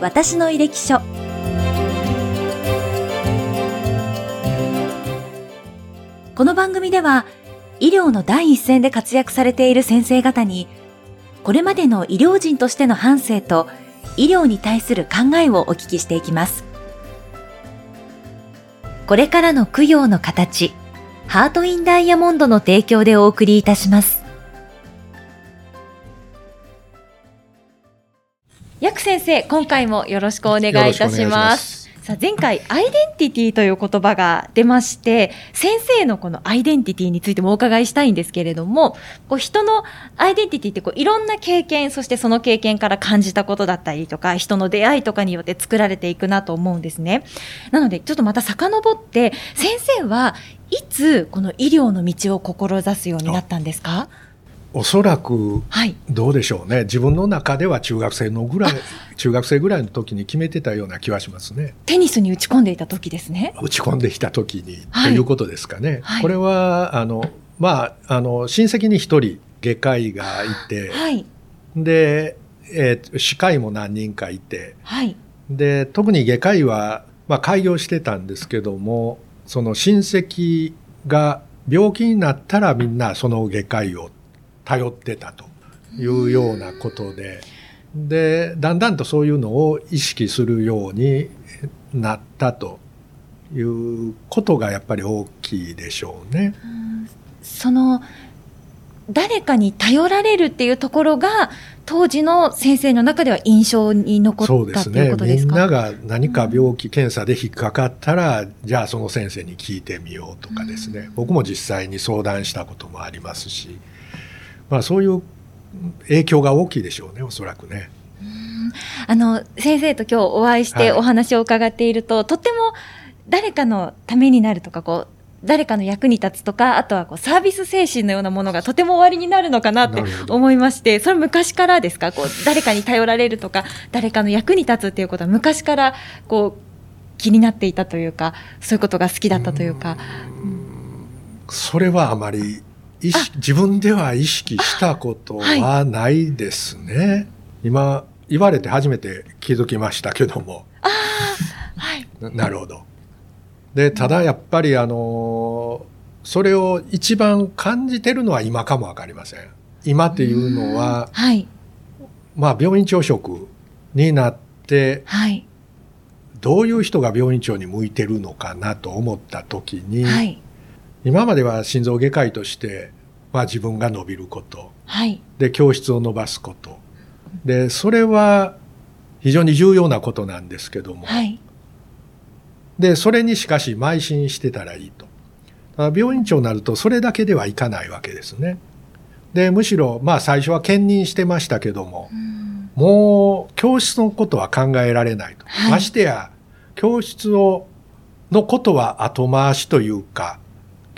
私の履歴書。この番組では医療の第一線で活躍されている先生方にこれまでの医療人としての反省と医療に対する考えをお聞きしていきます。これからの供養の形ハートインダイヤモンドの提供でお送りいたします。ヤク先生今回もよろしくお願いいたします。さあ前回アイデンティティという言葉が出まして先生のこのアイデンティティについてもお伺いしたいんですけれどもこう人のアイデンティティってこういろんな経験そしてその経験から感じたことだったりとか人の出会いとかによって作られていくなと思うんですね。なのでちょっとまた遡って先生はいつこの医療の道を志すようになったんですか？おそらく、どうでしょうね、自分の中では中学生のぐらい、中学生ぐらいの時に決めてたような気はしますね。テニスに打ち込んでいた時ですね。打ち込んできた時に、はい、ということですかね。はい、これは、あの、まあ、あの、親戚に一人外科医がいて、はい、で、えー、歯科医も何人かいて、はい、で、特に外科医は、まあ、開業してたんですけども、その親戚が病気になったらみんなその外科医を頼ってたというようなことで、で、だんだんとそういうのを意識するようになったということがやっぱり大きいでしょうね。その誰かに頼られるっていうところが当時の先生の中では印象に残ったということですか？みんなが何か病気、検査で引っかかったら、じゃあその先生に聞いてみようとかですね、僕も実際に相談したこともありますし、まあ、そういう影響が大きいでしょうねおそらくね。あの先生と今日お会いしてお話を伺っていると、はい、とっても誰かのためになるとかこう誰かの役に立つとかあとはこうサービス精神のようなものがとても終わりになるのかなって思いましてそれ昔からですか？こう誰かに頼られるとか誰かの役に立つっていうことは昔からこう気になっていたというかそういうことが好きだったというか。うそれはあまり意識自分では意識したことはないですね。はい、今言われて初めて気づきましたけども。はい、なるほど。でただやっぱりあのそれを一番感じてるのは今かもわかりません。今っていうのは、はい、まあ病院長職になって、はい、どういう人が病院長に向いてるのかなと思った時に、はい、今までは心臓外科医として、まあ、自分が伸びること、はい、で教室を伸ばすこと。でそれは非常に重要なことなんですけども、はい、でそれにしかし邁進してたらいいと。病院長になるとそれだけではいかないわけですね。でむしろまあ最初は兼任してましたけども、うもう教室のことは考えられないと、はい、ましてや教室をのことは後回しというか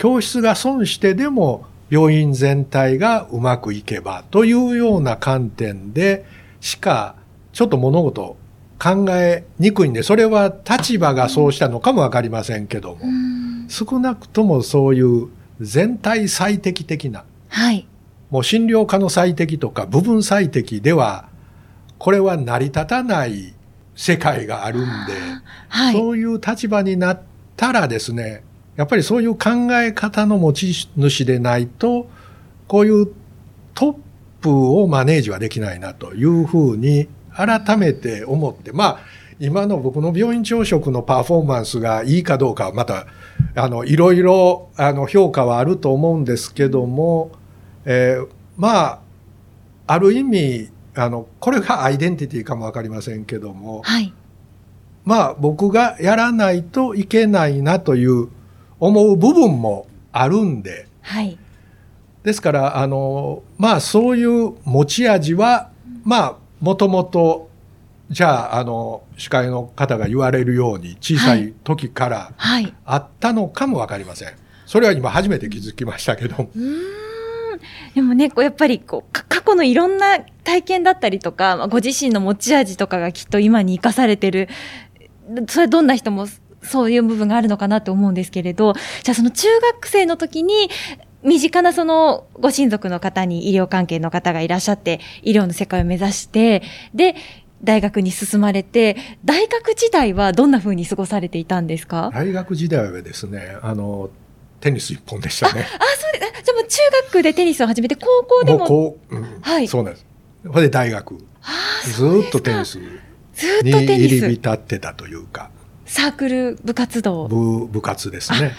教室が損してでも病院全体がうまくいけばというような観点でしかちょっと物事考えにくいんで、それは立場がそうしたのかもわかりませんけども、少なくともそういう全体最適的な、はい、もう診療科の最適とか部分最適では、これは成り立たない世界があるんで、はい、そういう立場になったらですね、やっぱりそういう考え方の持ち主でないと、こういうトップをマネージはできないなというふうに改めて思って、まあ、今の僕の病院朝食のパフォーマンスがいいかどうかはまた、あの、いろいろ、あの、評価はあると思うんですけども、えー、まあ、ある意味、あの、これがアイデンティティかもわかりませんけども、はい、まあ、僕がやらないといけないなという思う部分もあるんで、はい。ですから、あの、まあ、そういう持ち味は、まあ、もともと、じゃあ、あの、司会の方が言われるように、小さい時からあったのかもわかりません。それは今初めて気づきましたけど。でもね、こうやっぱりこう過去のいろんな体験だったりとか、ご自身の持ち味とかがきっと今に生かされてる、それどんな人もそういう部分があるのかなと思うんですけれど、じゃあその中学生の時に、身近なそのご親族の方に医療関係の方がいらっしゃって、医療の世界を目指して、で、大学に進まれて、大学時代はどんなふうに過ごされていたんですか？大学時代はですね、あの、テニス一本でしたね。あ、そうです。じゃもう中学でテニスを始めて、高校でも？もう、うん、はい。そうなんです。それで大学。ずっとテニスに入り浸ってたというか。サークル部活動。部部活ですね。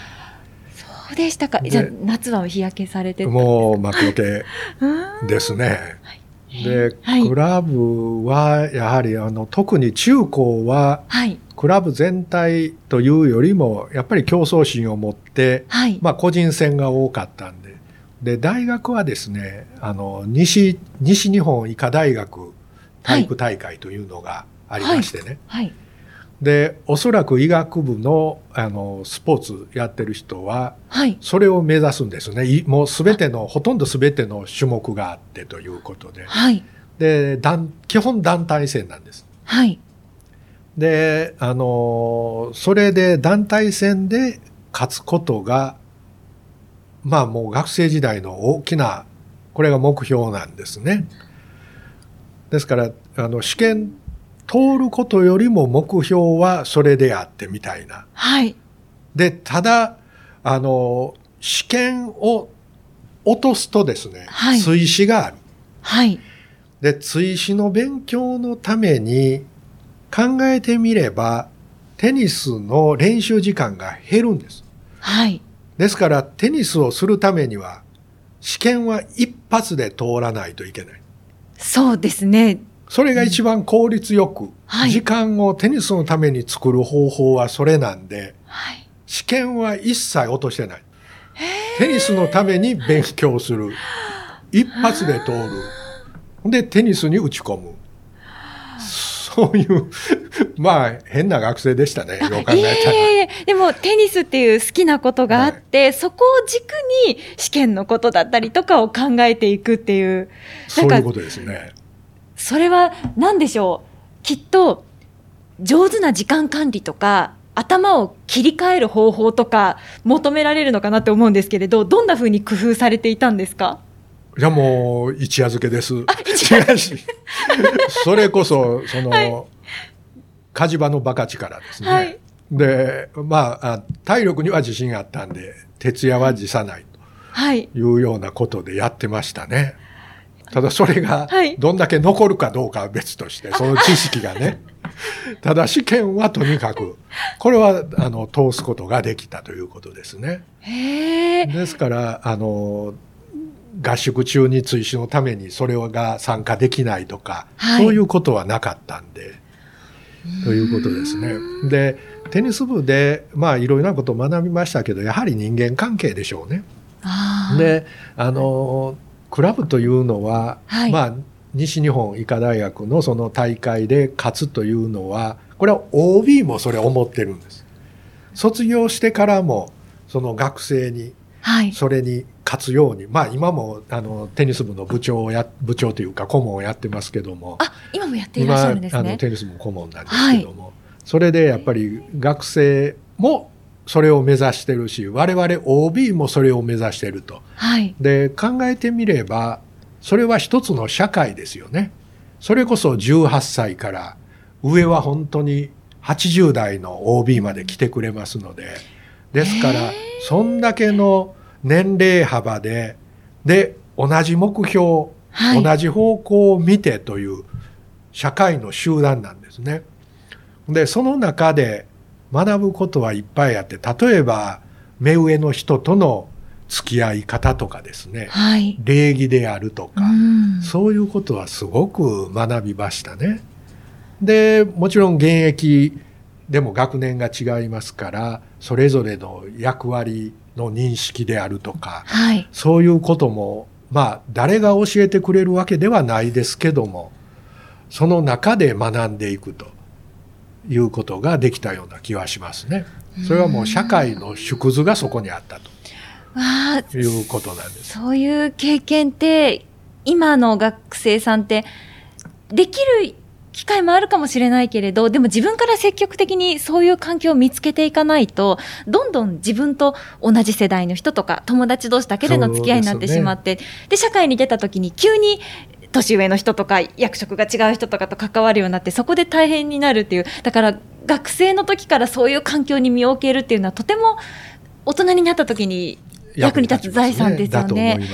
そうでしたか。じゃあ夏は日焼けされてもう幕開け ですね。はい。で、はい、クラブはやはりあの特に中高は、はい、クラブ全体というよりもやっぱり競争心を持って、はい、まあ個人戦が多かったんで。で大学はですねあの西西日本医科大学体育大会というのがありましてね、はいでおそらく医学部のあのスポーツやってる人は、はい、それを目指すんですね。もうすべてのほとんどすべての種目があってということで,、はい、で基本団体戦なんです。はい、であのそれで団体戦で勝つことがまあもう学生時代の大きなこれが目標なんですね。ですからあの試験通ることよりも目標はそれであってみたいな。はい。で、ただ、あの、試験を落とすとですね、はい、追試がある。はい。で、追試の勉強のために考えてみれば、テニスの練習時間が減るんです。はい。ですから、テニスをするためには、試験は一発で通らないといけない。そうですね。それが一番効率よく、はい、時間をテニスのために作る方法はそれなんで、はい、試験は一切落としてない。テニスのために勉強する。一発で通る。で、テニスに打ち込む。そういう、まあ、変な学生でしたね、よう考えたら。いえいえでも、テニスっていう好きなことがあって、はい、そこを軸に試験のことだったりとかを考えていくっていう。そういうことですね。それは何でしょう？きっと上手な時間管理とか頭を切り替える方法とか求められるのかなって思うんですけれどどんなふうに工夫されていたんですか？いやもう一夜漬けです。それこそその、はい、火事場のバカ力ですね。はい、でまあ体力には自信があったんで徹夜は辞さないというようなことでやってましたね。ただそれがどんだけ残るかどうかは別として、その知識がね。ただ試験はとにかく、これはあの通すことができたということですね。ですから、あの、合宿中に追試のためにそれが参加できないとか、はい、そういうことはなかったんで、ということですね。で、テニス部で、まあいろいろなことを学びましたけど、やはり人間関係でしょうね。で、あの、クラブというのは、はい、まあ西日本医科大学のその大会で勝つというのはこれは OB もそれ思ってるんです。卒業してからもその学生にそれに勝つように、はい、まあ今もあのテニス部の部長をや部長というか顧問をやってますけどもあ今もやっていらっしゃるんですね。あのテニス部顧問なんですけども、はい、それでやっぱり学生もそれを目指してるし我々 OB もそれを目指してると。はい、で考えてみればそれは一つの社会ですよね。それこそ18歳から上は本当に80代の OB まで来てくれますのでですからそんだけの年齢幅でで同じ目標、はい、同じ方向を見てという社会の集団なんですね。でその中で学ぶことはいっぱいあって例えば目上の人との付き合い方とかですね、はい、礼儀であるとか、うそういうことはすごく学びましたね。でもちろん現役でも学年が違いますからそれぞれの役割の認識であるとか、はい、そういうこともまあ誰が教えてくれるわけではないですけどもその中で学んでいくと。いうことができたような気はしますね。それはもう社会の縮図がそこにあったということなんです。そういう経験って今の学生さんってできる機会もあるかもしれないけれど、でも自分から積極的にそういう環境を見つけていかないと、どんどん自分と同じ世代の人とか友達同士だけでの付き合いになってしまって、で、ね、社会に出た時に急に年上の人とか役職が違う人とかと関わるようになってそこで大変になるっていうだから学生の時からそういう環境に身を置けるっていうのはとても大人になった時に役に立つ財産ですよね。ね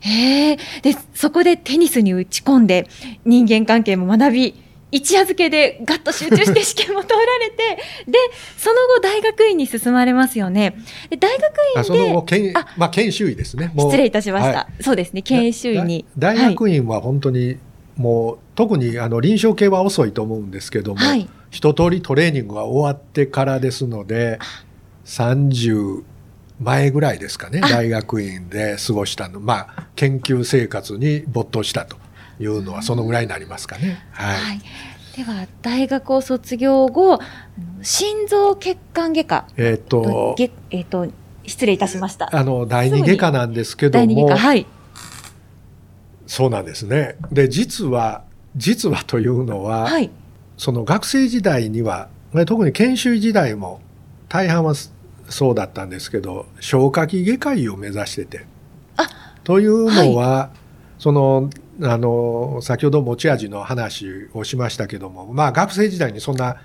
へえ。で、そこでテニスに打ち込んで、人間関係も学び、一夜漬けでガッと集中して試験も通られて、で、その後大学院に進まれますよね。で大学院で。その後研、まあ、研修医ですね。失礼いたしました。はい、そうですね、研修医に。大学院は本当に、もう、特にあの臨床系は遅いと思うんですけども、はい、一通りトレーニングが終わってからですので、30前ぐらいですかね、大学院で過ごしたの、まあ、研究生活に没頭したと。いうのはそのぐらいになりますかね。はい、はい、では大学を卒業後心臓血管外科。えっ、とえっ、と失礼いたしました。あの第二外科なんですけどもはい、そうなんですね。で実は実はというのは、はい、その学生時代には特に研修時代も大半はそうだったんですけど消化器外科医を目指してて。というのは、はい、そのあの先ほど持ち味の話をしましたけどもまあ学生時代にそんな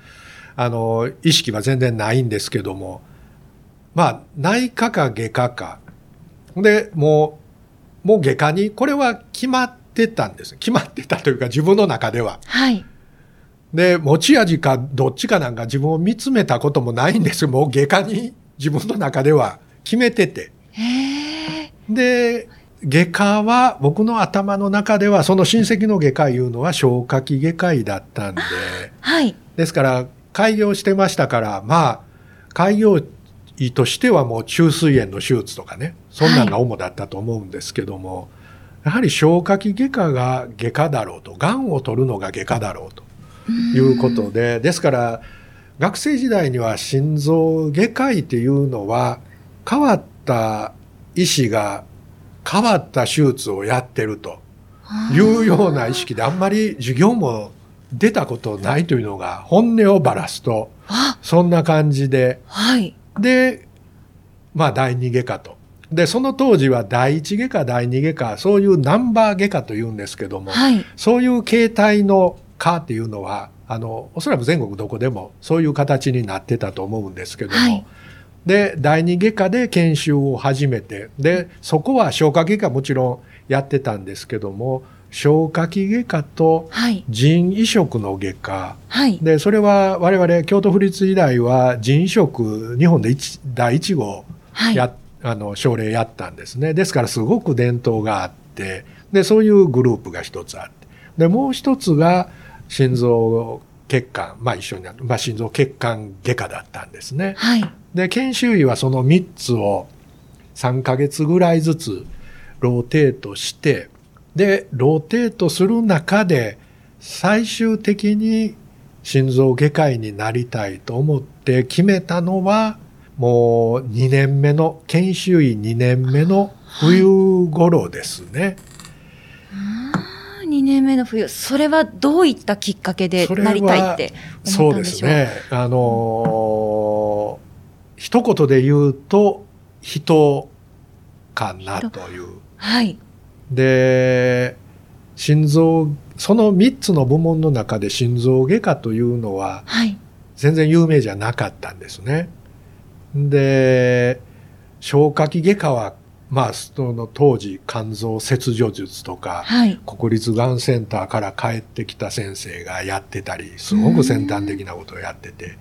あの意識は全然ないんですけどもまあ内科か外科かでもうもう外科にこれは決まってたんです。決まってたというか自分の中では。はい。で持ち味かどっちかなんか自分を見つめたこともないんです。もう外科に自分の中では決めてて。で外科は僕の頭の中ではその親戚の外科いうのは消化器外科医だったんで、はい、ですから開業してましたからまあ開業医としてはもう虫垂炎の手術とかねそんなんが主だったと思うんですけども、はい、やはり消化器外科が外科だろうとがんを取るのが外科だろうということでですから学生時代には心臓外科医っていうのは変わった医師が変わった手術をやってるというような意識であんまり授業も出たことないというのが本音をばらすとそんな感じで、はい、でまあ第二外科と。でその当時は第一外科第二外科そういうナンバー外科というんですけども、はい、そういう形態の科っていうのはあのおそらく全国どこでもそういう形になってたと思うんですけども、はい、で第二外科で研修を始めてでそこは消化外科もちろんやってたんですけども消化器外科と腎移植の外科、はい、でそれは我々京都府立医大は腎移植日本で第1号や、はい、あの症例やったんですね。ですからすごく伝統があってでそういうグループが一つあって。でもう一つが心臓血管まあ一緒になる、まあ、心臓血管外科だったんですね。はいで、研修医はその3つを3ヶ月ぐらいずつローテートして、で、ローテートする中で最終的に心臓外科医になりたいと思って決めたのは、もう2年目の、研修医2年目の冬頃ですね。はい、2年目の冬、それはどういったきっかけでなりたいって思ったんでしょう？そうですね。あのー一言で言うと人かなという。はい、で心臓その3つの部門の中で心臓外科というのは全然有名じゃなかったんですね。で消化器外科はまあ、その当時肝臓切除術とか、はい、国立がんセンターから帰ってきた先生がやってたりすごく先端的なことをやってて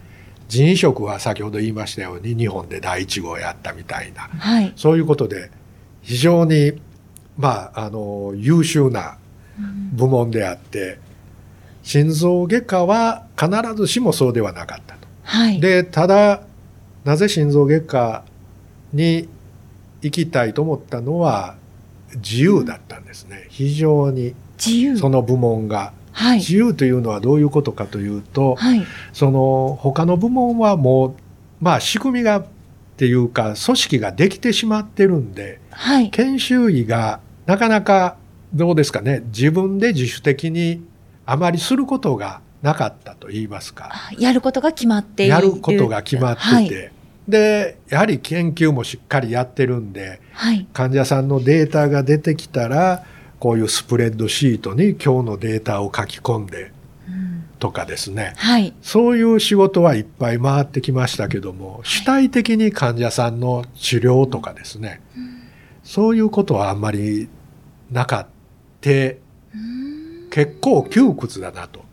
腎移植は先ほど言いましたように日本で第1号やったみたいな、はい、そういうことで非常にまああの優秀な部門であって、心臓外科は必ずしもそうではなかったと。はい、でただなぜ心臓外科に行きたいと思ったのは自由だったんですね。非常にその部門が。はい、自由というのはどういうことかというと、はい、その他の部門はもうまあ仕組みがっていうか組織ができてしまってるんで、はい、研修医がなかなかどうですかね自分で自主的にあまりすることがなかったと言いますか。やることが決まっているやることが決まってて、でやはり研究もしっかりやってるんで、はい、患者さんのデータが出てきたらこういうスプレッドシートに今日のデータを書き込んでとかですね、はい、そういう仕事はいっぱい回ってきましたけども、主体的に患者さんの治療とかですね、そういうことはあんまりなかった、結構窮屈だなと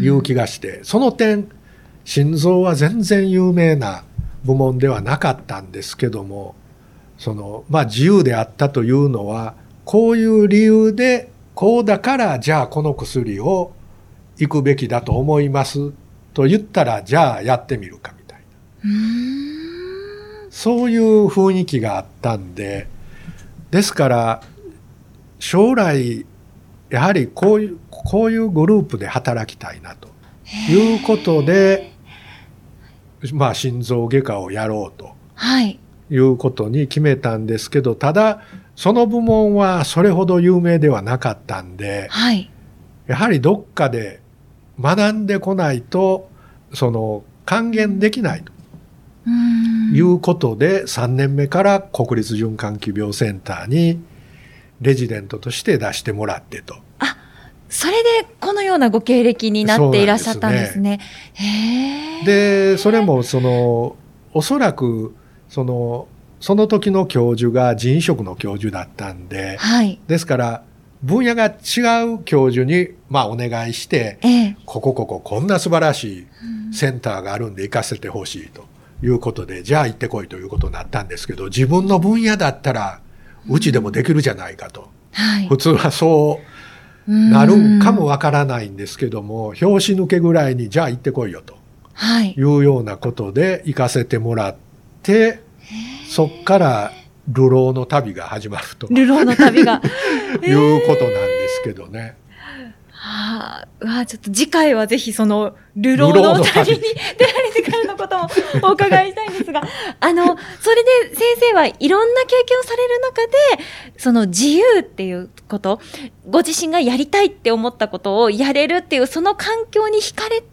いう気がして、その点、心臓は全然有名な部門ではなかったんですけども、その、まあ自由であったというのは、こういう理由で、こうだからじゃあこの薬を行くべきだと思いますと言ったら、じゃあやってみるかみたいな。そういう雰囲気があったんで、ですから、将来、やはりこういう、こういうグループで働きたいなということで、まあ心臓外科をやろうと。はい。いうことに決めたんですけど、ただ、その部門はそれほど有名ではなかったんで、はい、やはりどっかで学んでこないと、その、還元できないと。いうことで、3年目から国立循環器病センターにレジデントとして出してもらってと。あ、それでこのようなご経歴になっていらっしゃったんですね。で、ね、それもその、おそらく、その、その時の教授が人食の教授だったんで、はい、ですから、分野が違う教授に、まあ、お願いして、ええ、こここここんな素晴らしいセンターがあるんで行かせてほしいということで、じゃあ行ってこいということになったんですけど、自分の分野だったら、うちでもできるじゃないかと。はい、普通はそうなるんかもわからないんですけども、表紙抜けぐらいに、じゃあ行ってこいよと。はい、いうようなことで行かせてもらって、そっから流浪の旅が始まると。流浪の旅が。いうことなんですけどね。はあ、うわちょっと次回はぜひその、流浪の旅に出られてからのこともお伺いしたいんですが、あの、それで先生はいろんな経験をされる中で、その自由っていうこと、ご自身がやりたいって思ったことをやれるっていう、その環境に惹かれて、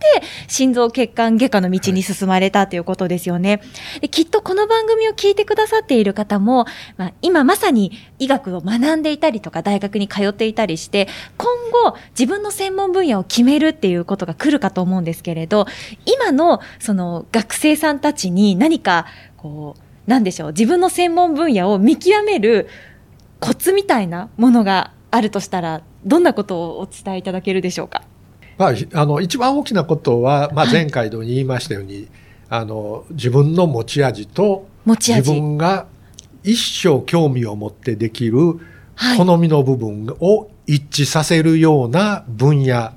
心臓血管外科の道に進まれたということですよね。できっとこの番組を聞いてくださっている方も、まあ、今まさに医学を学んでいたりとか、大学に通っていたりして、今後自分の専門分野を決めるっていうことが来るかと思うんですけれど、今のその学生さんたちに何か、こう、なんでしょう、自分の専門分野を見極めるコツみたいなものがあるとしたら、どんなことをお伝えいただけるでしょうか？まあ、あの、一番大きなことは、まあ、前回で言いましたように、はい、あの、自分の持ち味と、自分が一生興味を持ってできる好みの部分を一致させるような分野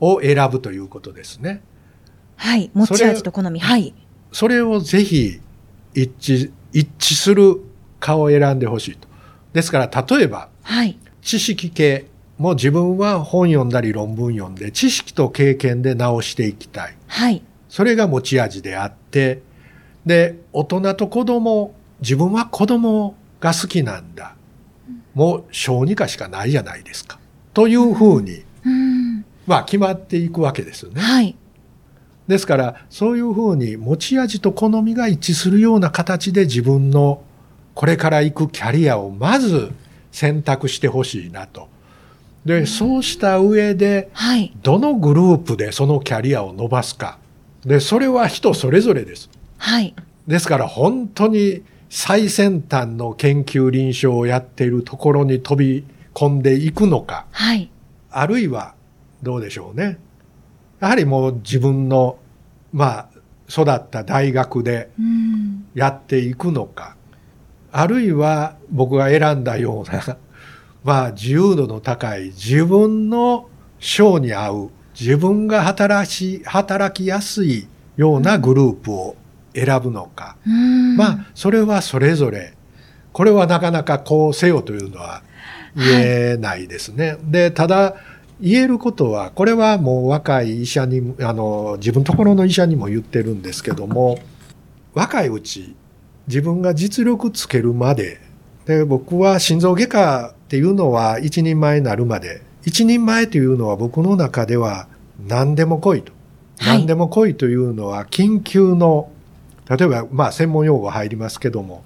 を選ぶということですね。はい。持ち味と好み。はい。それをぜひ一致、一致する顔を選んでほしいと。ですから、例えば、はい、知識系も自分は本読んだり論文読んで、知識と経験で直していきたい。はい。それが持ち味であって、で、大人と子供、自分は子供が好きなんだ。もう小児科しかないじゃないですか。というふうに、うん、まあ決まっていくわけですよね。はい。ですから、そういうふうに持ち味と好みが一致するような形で自分のこれから行くキャリアをまず選択してほしいなと。で、そうした上で、どのグループでそのキャリアを伸ばすか。で、それは人それぞれです。はい。ですから本当に最先端の研究臨床をやっているところに飛び込んでいくのか。はい。あるいは、どうでしょうね。やはりもう自分の、まあ、育った大学でやっていくのか。あるいは僕が選んだような、まあ自由度の高い自分の章に合う、自分が働し、働きやすいようなグループを選ぶのか。まあそれはそれぞれ、これはなかなかこうせよというのは言えないですね。はい、で、ただ、言えることは、これはもう若い医者に、あの、自分のところの医者にも言ってるんですけども、若いうち、自分が実力つけるまで、で、僕は心臓外科っていうのは一人前になるまで、一人前というのは僕の中では何でも来いと。はい、何でも来いというのは緊急の、例えば、まあ専門用語入りますけども、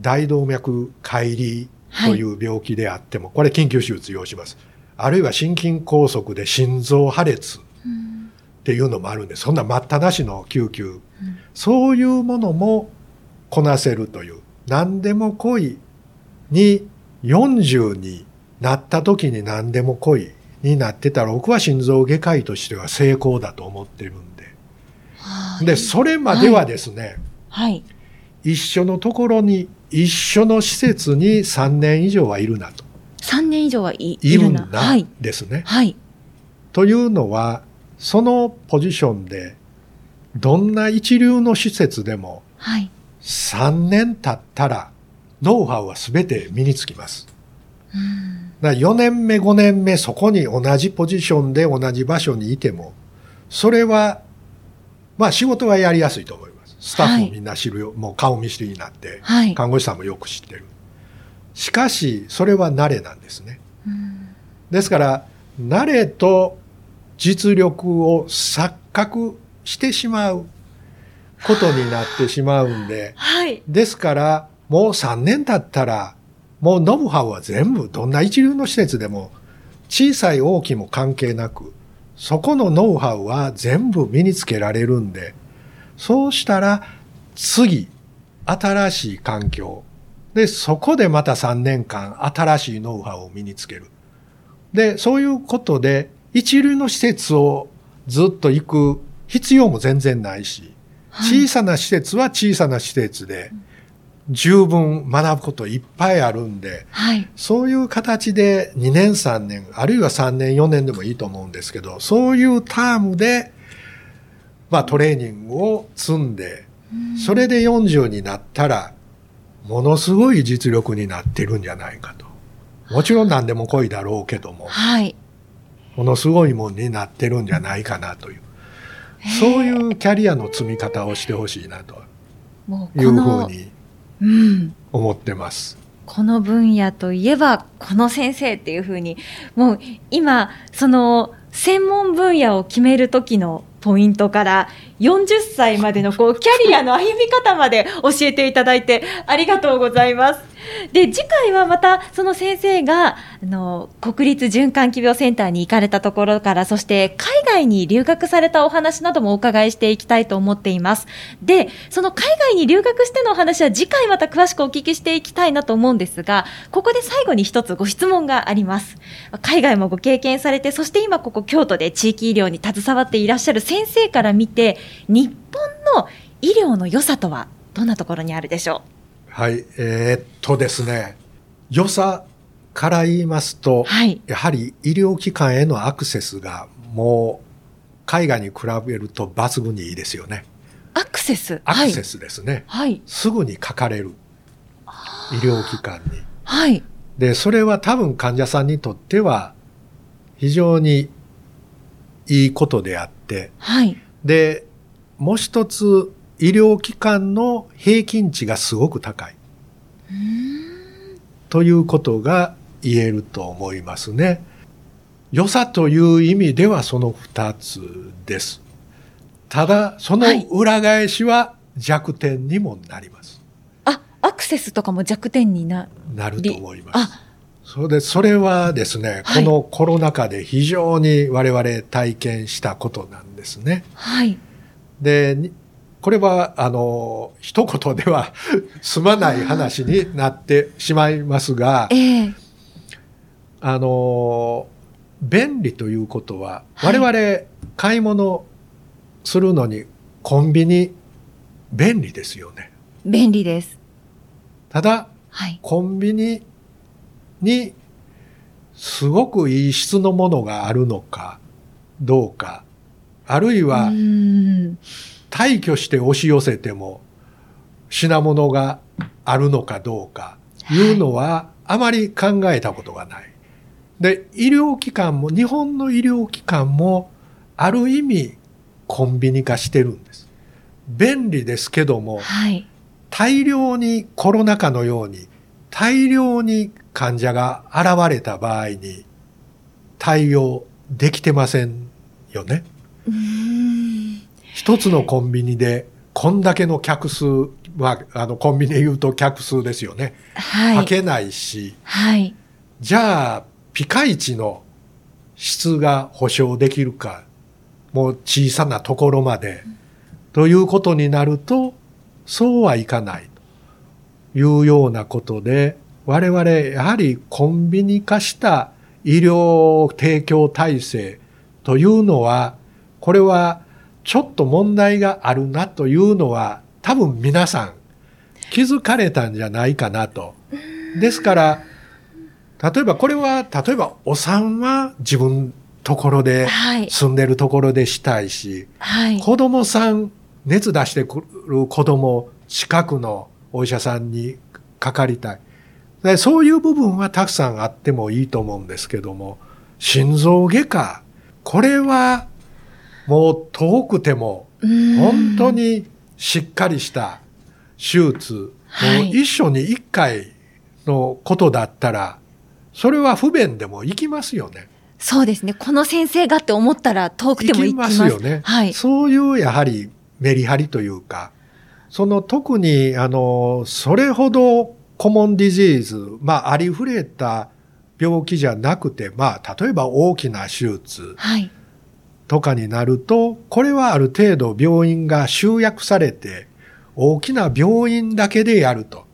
大動脈解離という病気であっても、これ緊急手術要します。あるいは心筋梗塞で心臓破裂っていうのもあるんで、そんな待ったなしの救急、そういうものもこなせるという、何でも来いに40になった時に何でも来いになってたら、僕は心臓外科医としては成功だと思ってるんで。で、それまではですね、はい。一緒のところに、一緒の施設に3年以上はいるなと。3年以上はいいるんだ、はい、ですね。はい。というのは、そのポジションで、どんな一流の施設でも、はい、3年経ったら、ノウハウは全て身につきます。だ4年目、5年目、そこに同じポジションで同じ場所にいても、それは、まあ仕事はやりやすいと思います。スタッフもみんな知るよ、はい、もう顔見知りになって、はい、看護師さんもよく知ってる。しかし、それは慣れなんですね。ですから、慣れと実力を錯覚してしまうことになってしまうんで、はい、ですから、もう3年経ったら、もうノブハウは全部どんな一流の施設でも小さい大きいも関係なく、そこのノウハウは全部身につけられるんで、そうしたら次、新しい環境。で、そこでまた3年間新しいノウハウを身につける。で、そういうことで一流の施設をずっと行く必要も全然ないし、小さな施設は小さな施設で、十分学ぶこといっぱいあるんで、はい、そういう形で2年3年、あるいは3年4年でもいいと思うんですけど、そういうタームで、まあトレーニングを積んで、それで40になったら、ものすごい実力になってるんじゃないかと。もちろん何でも来いだろうけども、はい、ものすごいもんになってるんじゃないかなという、そういうキャリアの積み方をしてほしいなと。いうふうに思ってます。この分野といえばこの先生っていうふうにもう今その専門分野を決める時のポイントから40歳までのこうキャリアの歩み方まで教えていただいてありがとうございます。で次回はまたその先生があの国立循環器病センターに行かれたところからそして海外に留学されたお話などもお伺いしていきたいと思っています。でその海外に留学してのお話は次回また詳しくお聞きしていきたいなと思うんですがここで最後に一つご質問があります。海外もご経験されてそして今ここ京都で地域医療に携わっていらっしゃる先生から見て日本の医療の良さとはどんなところにあるでしょう？はい、えー、っとですね、良さから言いますと、はい、やはり医療機関へのアクセスがもう海外に比べると抜群にいいですよね。アクセス？アクセスですね。はい、すぐにかかれる。医療機関に。はい。で、それは多分患者さんにとっては非常にいいことであって、はい。で、もう一つ医療機関の平均値がすごく高い。ということが言えると思いますね。良さという意味ではその二つです。ただ、その裏返しは弱点にもなります。はい、あ、アクセスとかも弱点にななると思います。それで、それはですね、はい、このコロナ禍で非常に我々体験したことなんですね。はい。で、これは、あの、一言では 済まない話になってしまいますが、えー、あの、便利ということは、我々買い物するのにコンビニ便利ですよね。便利です。ただ、はい、コンビニにすごくいい質のものがあるのかどうか、あるいは、退去して押し寄せても品物があるのかどうかいうのはあまり考えたことがない。で、医療機関も、日本の医療機関もある意味コンビニ化してるんです。便利ですけども、はい、大量にコロナ禍のように大量に患者が現れた場合に対応できてませんよね。うん一つのコンビニでこんだけの客数、まあ、あの、コンビニで言うと客数ですよね。はい。履けないし。はい。じゃあ、ピカイチの質が保証できるか、もう小さなところまで、ということになると、そうはいかないというようなことで、我々やはりコンビニ化した医療提供体制というのは、これはちょっと問題があるなというのは多分皆さん気づかれたんじゃないかなと。ですから、例えばこれは、例えばお産は自分ところで、住んでるところでしたいし、はい、子供さん、熱出してくる子供、近くのお医者さんにかかりたい。でそういう部分はたくさんあってもいいと思うんですけども、心臓外科、これはもう遠くても、本当にしっかりした手術、もう一緒に一回のことだったら、それは不便でも行きますよね。そうですね。この先生がって思ったら遠くても行きますよね。はい。そういうやはりメリハリというか、その特にあの、それほどコモンディジーズ、まあありふれた病気じゃなくて、まあ例えば大きな手術とかになると、これはある程度病院が集約されて、大きな病院だけでやると。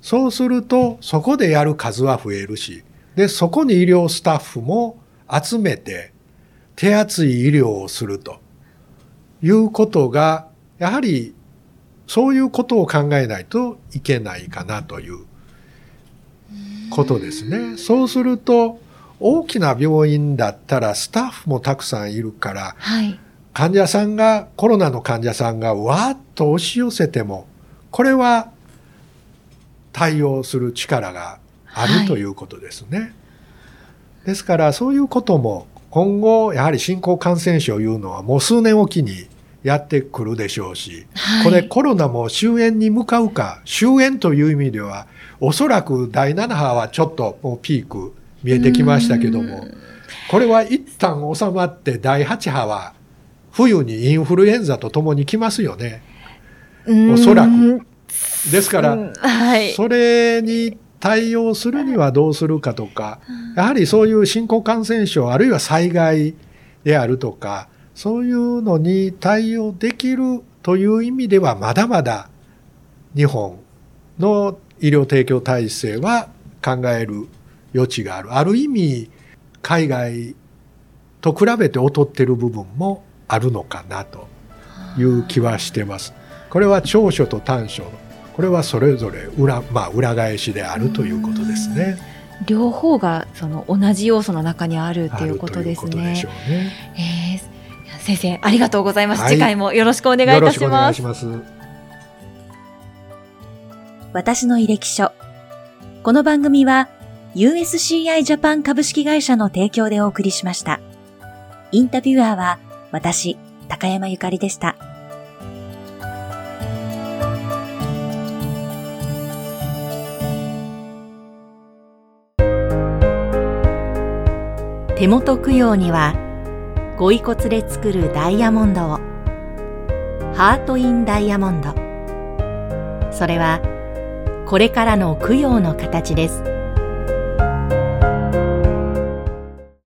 そうすると、そこでやる数は増えるし、で、そこに医療スタッフも集めて手厚い医療をするということが、やはりそういうことを考えないといけないかなということですね。そうすると、大きな病院だったらスタッフもたくさんいるから、はい、患者さんが、コロナの患者さんがわーっと押し寄せても、これは対応する力があるということですね。はい、ですからそういうことも今後やはり新興感染症いうのはもう数年おきにやってくるでしょうし、はい、これコロナも終焉に向かうか、終焉という意味では、おそらく第7波はちょっともうピーク見えてきましたけども、これは一旦収まって第8波は冬にインフルエンザとともに来ますよね。おそらく。ですから、はい、それに対応するにはどうするかとか、やはりそういう新興感染症、あるいは災害であるとか、そういうのに対応できるという意味では、まだまだ日本の医療提供体制は考える余地がある。ある意味、海外と比べて劣ってる部分もあるのかなという気はしてます。これは長所と短所これはそれぞれ裏,、まあ、裏返しであるということですね。両方がその同じ要素の中にあるということですね。ねえー、先生ありがとうございます、はい、次回もよろしくお願いいたします。ます私の履歴書。この番組は USCI ジャパン株式会社の提供でお送りしました。インタビュアーは私、高山ゆかりでした。手元供養にはご遺骨で作るダイヤモンドをハート・イン・ダイヤモンドそれはこれからの供養の形です